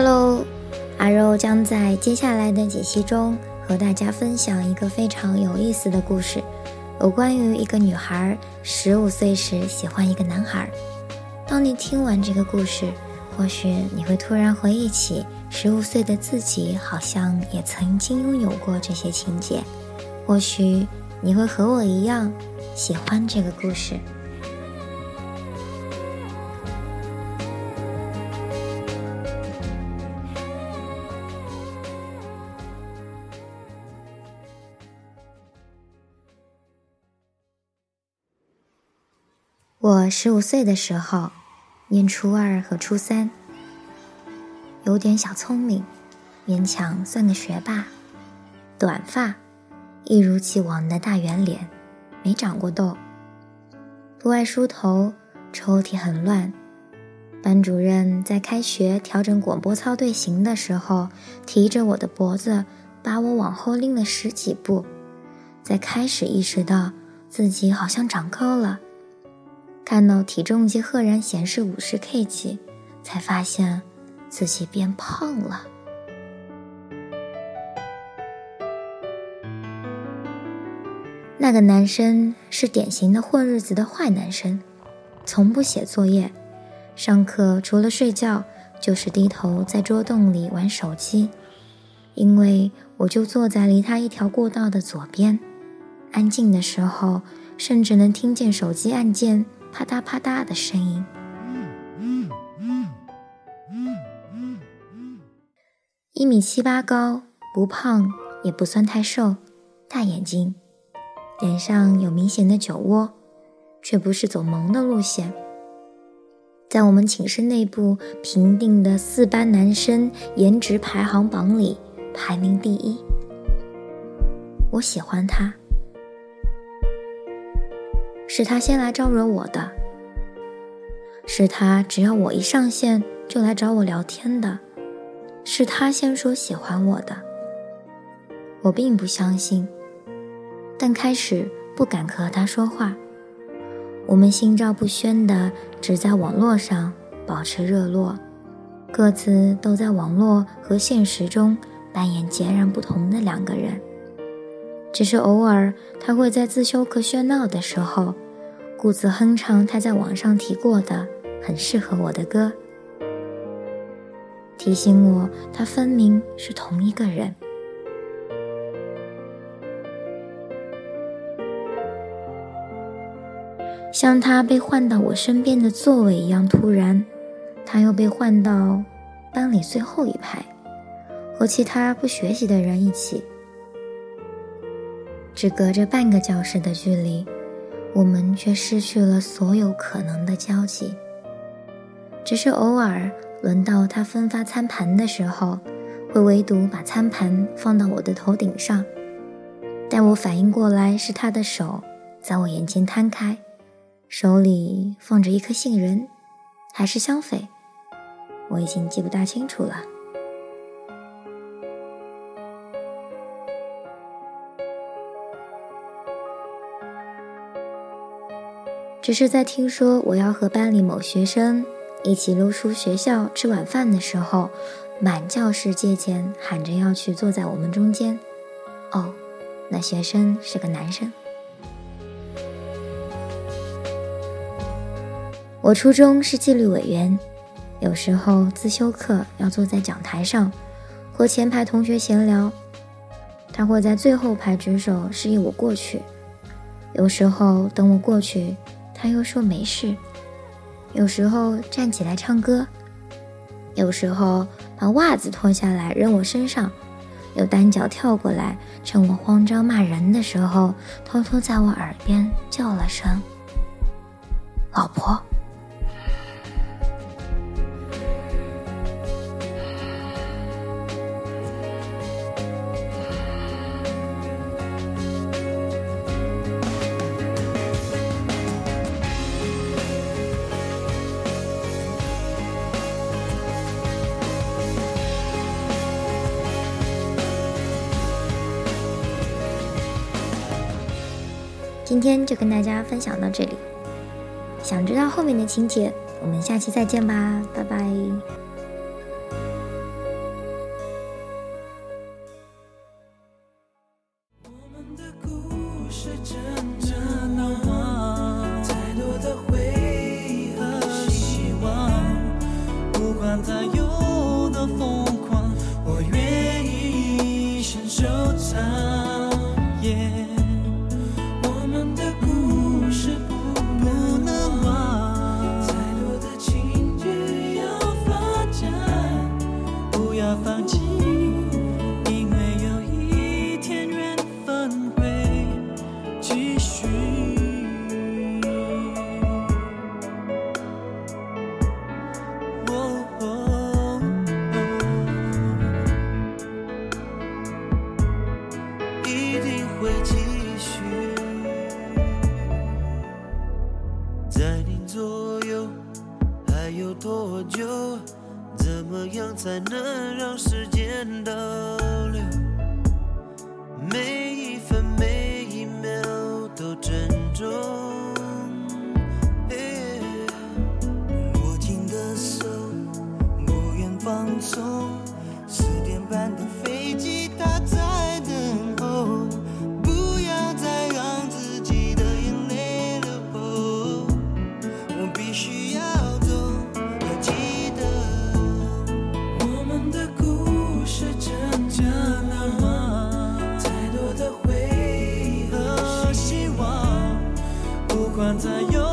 Hello，阿肉将在接下来的解析中和大家分享一个非常有意思的故事，有关于一个女孩十五岁时喜欢一个男孩。当你听完这个故事，或许你会突然回忆起十五岁的自己，好像也曾经拥有过这些情节。或许你会和我一样喜欢这个故事。十五岁的时候，念初二和初三，有点小聪明，勉强算个学霸。短发，一如既往的大圆脸，没长过痘。不爱梳头，抽屉很乱。班主任在开学调整广播操队形的时候，提着我的脖子，把我往后拎了十几步，才开始意识到自己好像长高了。看到体重计赫然显示五十 K g 才发现自己变胖了。那个男生是典型的混日子的坏男生，从不写作业，上课除了睡觉就是低头在桌洞里玩手机。因为我就坐在离他一条过道的左边，安静的时候甚至能听见手机按键。啪嗒啪嗒的声音。一米七八高，不胖也不算太瘦，大眼睛，脸上有明显的酒窝，却不是走萌的路线。在我们寝室内部评定的四班男生颜值排行榜里排名第一。我喜欢他。是他先来招惹我的，是他只要我一上线就来找我聊天的，是他先说喜欢我的。我并不相信，但开始不敢和他说话。我们心照不宣的只在网络上保持热络，各自都在网络和现实中扮演截然不同的两个人。只是偶尔，他会在自修课喧闹的时候，故自哼唱他在网上提过的很适合我的歌，提醒我他分明是同一个人。像他被换到我身边的座位一样突然，他又被换到班里最后一排，和其他不学习的人一起。只隔着半个教室的距离，我们却失去了所有可能的交集。只是偶尔轮到他分发餐盘的时候，会唯独把餐盘放到我的头顶上。待我反应过来，是他的手在我眼前摊开，手里放着一颗杏仁，还是香榧，我已经记不大清楚了。只是在听说我要和班里某学生一起溜出学校吃晚饭的时候，满教室借钱喊着要去坐在我们中间。哦，那学生是个男生。我初中是纪律委员，有时候自修课要坐在讲台上和前排同学闲聊，他会在最后排举手示意我过去。有时候等我过去。他又说没事，有时候站起来唱歌，有时候把袜子脱下来扔我身上，又单脚跳过来，趁我慌张骂人的时候，偷偷在我耳边叫了声“老婆”。今天就跟大家分享到这里。想知道后面的情节我们下期再见吧拜拜。我们的故事正还有多久？怎么样才能让时间倒流？每一分每一秒都珍重。握紧的手，不愿放松。在有